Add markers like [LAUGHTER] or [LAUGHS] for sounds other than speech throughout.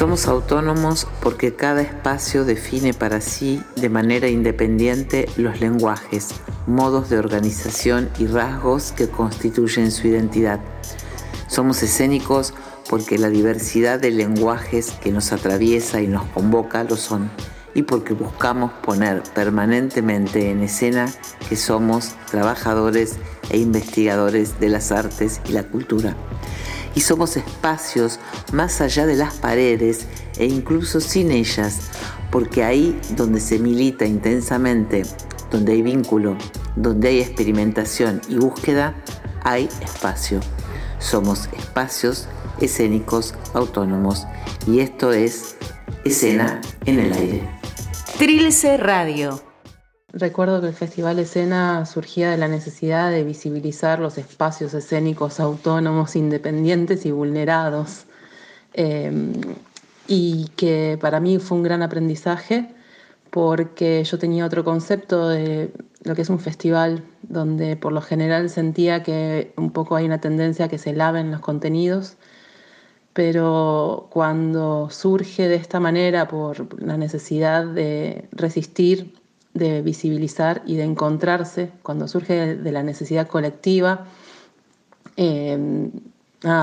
Somos autónomos porque cada espacio define para sí de manera independiente los lenguajes, modos de organización y rasgos que constituyen su identidad. Somos escénicos porque la diversidad de lenguajes que nos atraviesa y nos convoca lo son, y porque buscamos poner permanentemente en escena que somos trabajadores e investigadores de las artes y la cultura y somos espacios más allá de las paredes e incluso sin ellas, porque ahí donde se milita intensamente, donde hay vínculo, donde hay experimentación y búsqueda, hay espacio. Somos espacios escénicos autónomos y esto es escena en el aire. Trilce Radio Recuerdo que el Festival Escena surgía de la necesidad de visibilizar los espacios escénicos autónomos, independientes y vulnerados. Em, y que para mí fue un gran aprendizaje porque yo tenía otro concepto de lo que es un festival, donde por lo general sentía que un poco hay una tendencia a que se laven los contenidos, pero cuando surge de esta manera por la necesidad de resistir de visibilizar y de encontrarse cuando surge de la necesidad colectiva. Eh,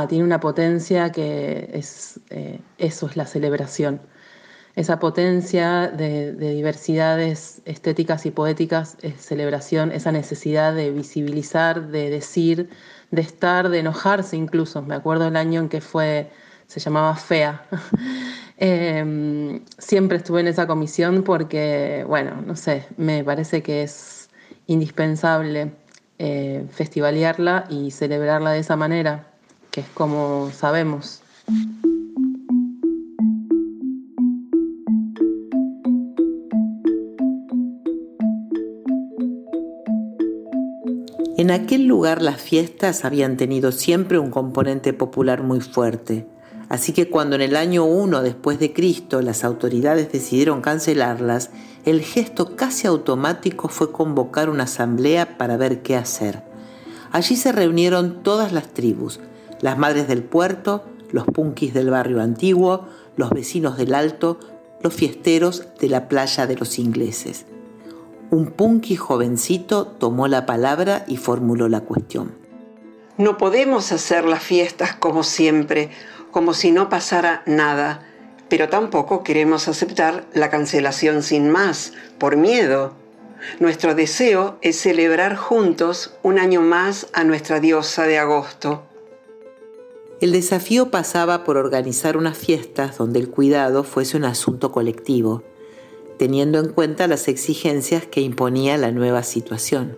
tiene una potencia que es, eh, eso es la celebración. Esa potencia de, diversidades estéticas y poéticas es celebración, esa necesidad de visibilizar, de decir, de estar, de enojarse incluso. Me acuerdo el año en que fue, se llamaba Fea. [LAUGHS] Em, siempre estuve en esa comisión porque, bueno, no sé, me parece que es indispensable eh, festivalearla y celebrarla de esa manera, que es como sabemos. En aquel lugar las fiestas habían tenido siempre un componente popular muy fuerte Así que cuando en el año 1 después de Cristo las autoridades decidieron cancelarlas, el gesto casi automático fue convocar una asamblea para ver qué hacer. Allí se reunieron todas las tribus, las madres del puerto, los punkis del barrio antiguo, los vecinos del alto, los fiesteros de la playa de los ingleses. Un punky jovencito tomó la palabra y formuló la cuestión. No podemos hacer las fiestas como siempre como si no pasara nada, pero tampoco queremos aceptar la cancelación sin más, por miedo. Nuestro deseo es celebrar juntos un año más a nuestra diosa de agosto. El desafío pasaba por organizar unas fiestas donde el cuidado fuese un asunto colectivo, teniendo en cuenta las exigencias que imponía la nueva situación.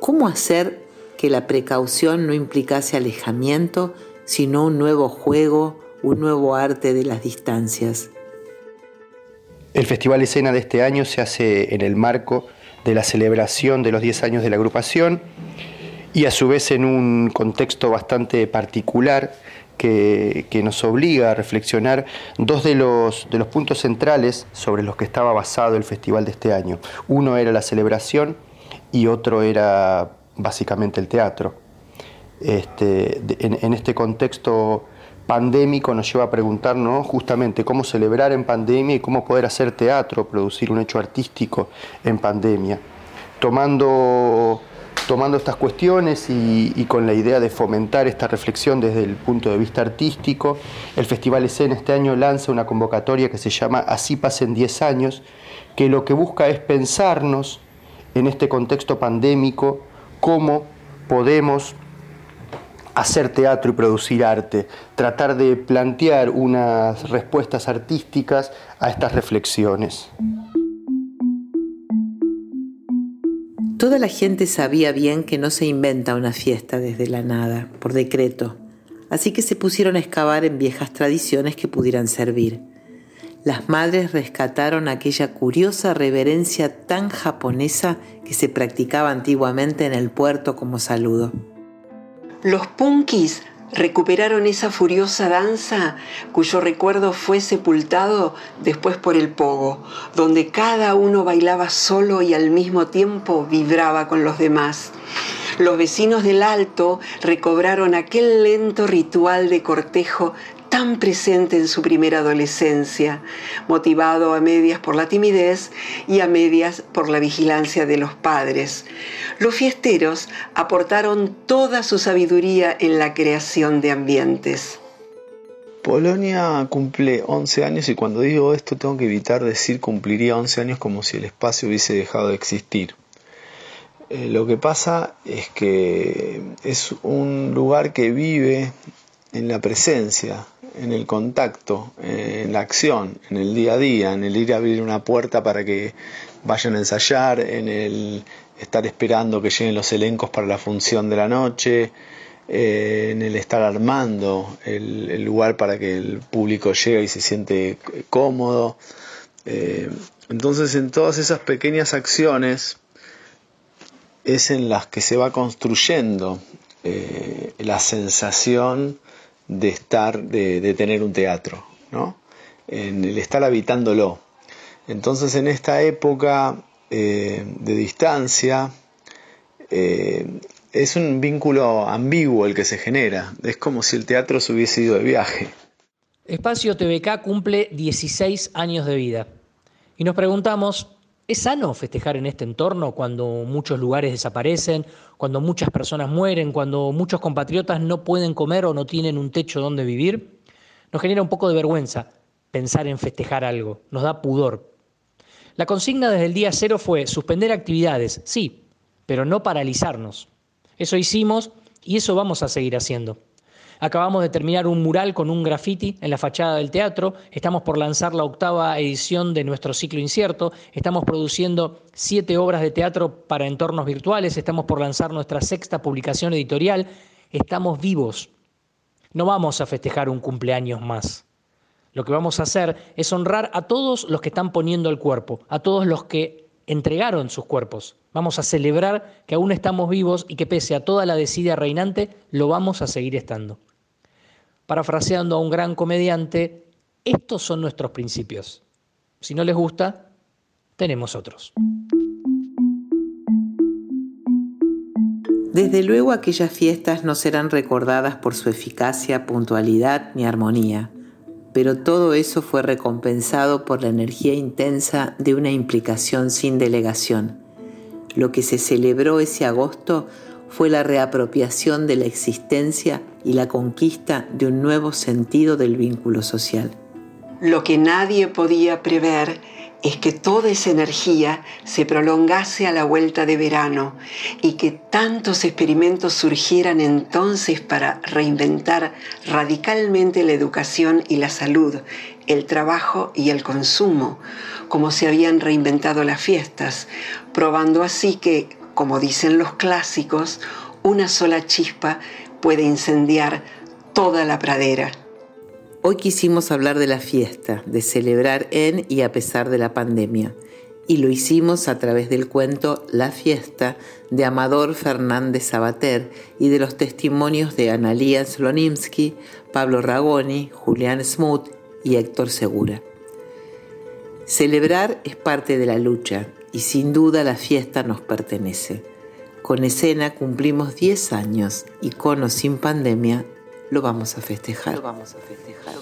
¿Cómo hacer que la precaución no implicase alejamiento sino un nuevo juego, un nuevo arte de las distancias. El Festival Escena de este año se hace en el marco de la celebración de los 10 años de la agrupación y a su vez en un contexto bastante particular que, nos obliga a reflexionar dos de los, de los puntos centrales sobre los que estaba basado el festival de este año. Uno era la celebración y otro era básicamente el teatro. Este, en, este contexto pandémico nos lleva a preguntarnos justamente cómo celebrar en pandemia y cómo poder hacer teatro, producir un hecho artístico en pandemia. Tomando, tomando estas cuestiones y, con la idea de fomentar esta reflexión desde el punto de vista artístico, el Festival Escena este año lanza una convocatoria que se llama Así pasen 10 años, que lo que busca es pensarnos en este contexto pandémico cómo podemos hacer teatro y producir arte, tratar de plantear unas respuestas artísticas a estas reflexiones. Toda la gente sabía bien que no se inventa una fiesta desde la nada, por decreto, así que se pusieron a excavar en viejas tradiciones que pudieran servir. Las madres rescataron aquella curiosa reverencia tan japonesa que se practicaba antiguamente en el puerto como saludo. Los punkis recuperaron esa furiosa danza cuyo recuerdo fue sepultado después por el pogo, donde cada uno bailaba solo y al mismo tiempo vibraba con los demás. Los vecinos del alto recobraron aquel lento ritual de cortejo tan presente en su primera adolescencia, motivado a medias por la timidez y a medias por la vigilancia de los padres. Los fiesteros aportaron toda su sabiduría en la creación de ambientes. Polonia cumple 11 años y cuando digo esto tengo que evitar decir cumpliría 11 años como si el espacio hubiese dejado de existir. Eh, lo que pasa es que es un lugar que vive en la presencia, en el contacto, en la acción, en el día a día, en el ir a abrir una puerta para que vayan a ensayar, en el estar esperando que lleguen los elencos para la función de la noche, eh, en el estar armando el, lugar para que el público llegue y se siente cómodo. Eh, entonces en todas esas pequeñas acciones es en las que se va construyendo eh, la sensación de estar, de, tener un teatro, ¿no? en el estar habitándolo. Entonces en esta época eh, de distancia eh, es un vínculo ambiguo el que se genera, es como si el teatro se hubiese ido de viaje. Espacio TVK cumple 16 años de vida y nos preguntamos ¿Es sano festejar en este entorno cuando muchos lugares desaparecen, cuando muchas personas mueren, cuando muchos compatriotas no pueden comer o no tienen un techo donde vivir? Nos genera un poco de vergüenza pensar en festejar algo, nos da pudor. La consigna desde el día cero fue suspender actividades, sí, pero no paralizarnos. Eso hicimos y eso vamos a seguir haciendo. Acabamos de terminar un mural con un graffiti en la fachada del teatro, estamos por lanzar la octava edición de nuestro ciclo incierto, estamos produciendo siete obras de teatro para entornos virtuales, estamos por lanzar nuestra sexta publicación editorial, estamos vivos. No vamos a festejar un cumpleaños más. Lo que vamos a hacer es honrar a todos los que están poniendo el cuerpo, a todos los que entregaron sus cuerpos. Vamos a celebrar que aún estamos vivos y que pese a toda la desidia reinante, lo vamos a seguir estando parafraseando a un gran comediante, estos son nuestros principios. Si no les gusta, tenemos otros. Desde luego aquellas fiestas no serán recordadas por su eficacia, puntualidad ni armonía, pero todo eso fue recompensado por la energía intensa de una implicación sin delegación. Lo que se celebró ese agosto fue la reapropiación de la existencia y la conquista de un nuevo sentido del vínculo social. Lo que nadie podía prever es que toda esa energía se prolongase a la vuelta de verano y que tantos experimentos surgieran entonces para reinventar radicalmente la educación y la salud, el trabajo y el consumo, como se habían reinventado las fiestas, probando así que como dicen los clásicos, una sola chispa puede incendiar toda la pradera. Hoy quisimos hablar de la fiesta, de celebrar en y a pesar de la pandemia, y lo hicimos a través del cuento La fiesta de Amador Fernández Sabater y de los testimonios de Analía Slonimsky, Pablo Ragoni, Julián Smoot y Héctor Segura. Celebrar es parte de la lucha, y sin duda la fiesta nos pertenece. Con escena cumplimos 10 años y con o sin pandemia lo vamos a festejar. Lo vamos a festejar.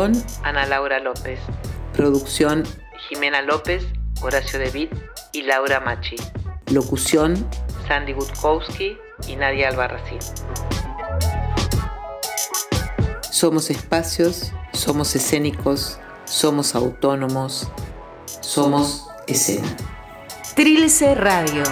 Guión Ana Laura López. Producción Jimena López, Horacio David y Laura Machi. Locución Sandy Gutkowski y Nadia Albarracín. Somos espacios, somos escénicos, somos autónomos, somos escena. Trilce Radio.